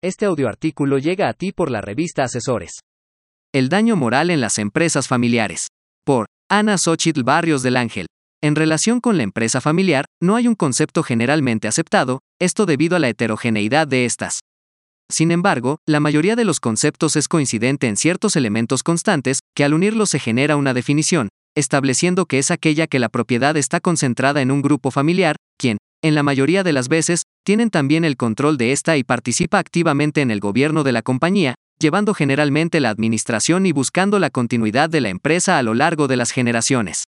Este audioartículo llega a ti por la revista Asesores. El daño moral en las empresas familiares. Por Ana Xochitl Barrios del Ángel. En relación con la empresa familiar, no hay un concepto generalmente aceptado, esto debido a la heterogeneidad de estas. Sin embargo, la mayoría de los conceptos es coincidente en ciertos elementos constantes, que al unirlos se genera una definición, estableciendo que es aquella que la propiedad está concentrada en un grupo familiar, quien, en la mayoría de las veces, tienen también el control de esta y participa activamente en el gobierno de la compañía, llevando generalmente la administración y buscando la continuidad de la empresa a lo largo de las generaciones.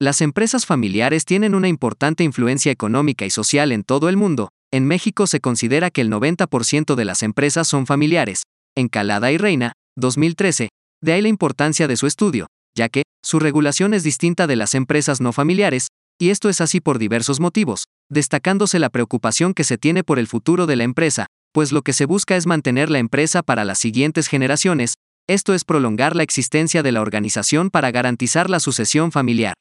Las empresas familiares tienen una importante influencia económica y social en todo el mundo. En México se considera que el 90% de las empresas son familiares. En Calada y Reina, 2013, de ahí la importancia de su estudio, ya que su regulación es distinta de las empresas no familiares, y esto es así por diversos motivos, destacándose la preocupación que se tiene por el futuro de la empresa, pues lo que se busca es mantener la empresa para las siguientes generaciones, esto es prolongar la existencia de la organización para garantizar la sucesión familiar.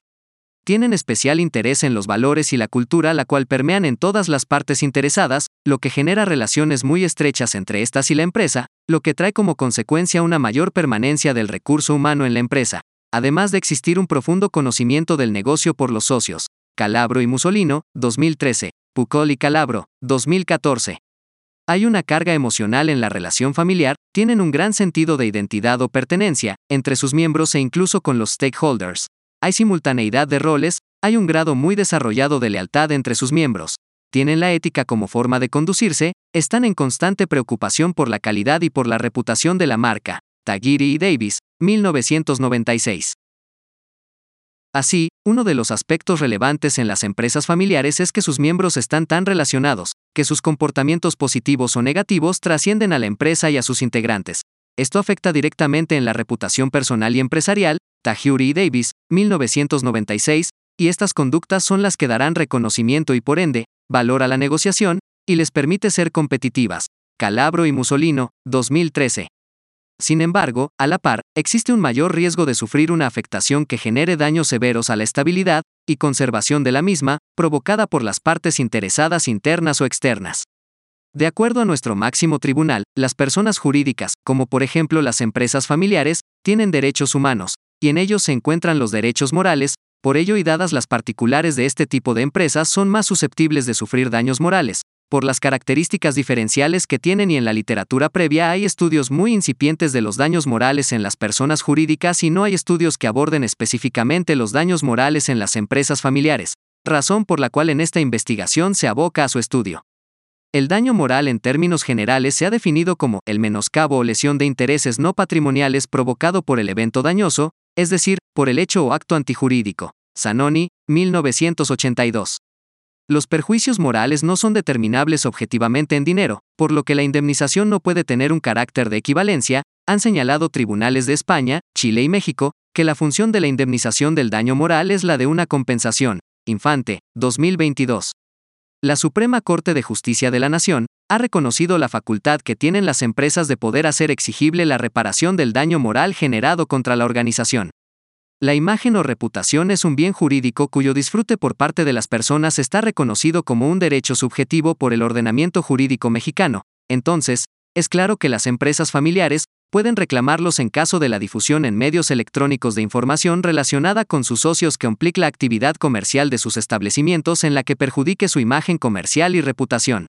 Tienen especial interés en los valores y la cultura la cual permean en todas las partes interesadas, lo que genera relaciones muy estrechas entre estas y la empresa, lo que trae como consecuencia una mayor permanencia del recurso humano en la empresa, además de existir un profundo conocimiento del negocio por los socios. Calabro y Musolino, 2013, Pucol y Calabro, 2014. Hay una carga emocional en la relación familiar, tienen un gran sentido de identidad o pertenencia, entre sus miembros e incluso con los stakeholders. Hay simultaneidad de roles, hay un grado muy desarrollado de lealtad entre sus miembros. Tienen la ética como forma de conducirse, están en constante preocupación por la calidad y por la reputación de la marca. Tagiri y Davis, 1996. Así, uno de los aspectos relevantes en las empresas familiares es que sus miembros están tan relacionados, que sus comportamientos positivos o negativos trascienden a la empresa y a sus integrantes. Esto afecta directamente en la reputación personal y empresarial, Tajuri y Davis, 1996, y estas conductas son las que darán reconocimiento y por ende, valor a la negociación, y les permite ser competitivas. Calabro y Musolino, 2013. Sin embargo, a la par, existe un mayor riesgo de sufrir una afectación que genere daños severos a la estabilidad y conservación de la misma, provocada por las partes interesadas internas o externas. De acuerdo a nuestro máximo tribunal, las personas jurídicas, como por ejemplo las empresas familiares, tienen derechos humanos, y en ellos se encuentran los derechos morales, por ello y dadas las particulares de este tipo de empresas son más susceptibles de sufrir daños morales, por las características diferenciales que tienen y en la literatura previa hay estudios muy incipientes de los daños morales en las personas jurídicas y no hay estudios que aborden específicamente los daños morales en las empresas familiares, razón por la cual en esta investigación se aboca a su estudio. El daño moral en términos generales se ha definido como el menoscabo o lesión de intereses no patrimoniales provocado por el evento dañoso, es decir, por el hecho o acto antijurídico. Zanoni, 1982. Los perjuicios morales no son determinables objetivamente en dinero, por lo que la indemnización no puede tener un carácter de equivalencia, han señalado tribunales de España, Chile y México, que la función de la indemnización del daño moral es la de una compensación. Infante, 2022. La Suprema Corte de Justicia de la Nación ha reconocido la facultad que tienen las empresas de poder hacer exigible la reparación del daño moral generado contra la organización. La imagen o reputación es un bien jurídico cuyo disfrute por parte de las personas está reconocido como un derecho subjetivo por el ordenamiento jurídico mexicano. Entonces, es claro que las empresas familiares pueden reclamarlos en caso de la difusión en medios electrónicos de información relacionada con sus socios que implique la actividad comercial de sus establecimientos en la que perjudique su imagen comercial y reputación.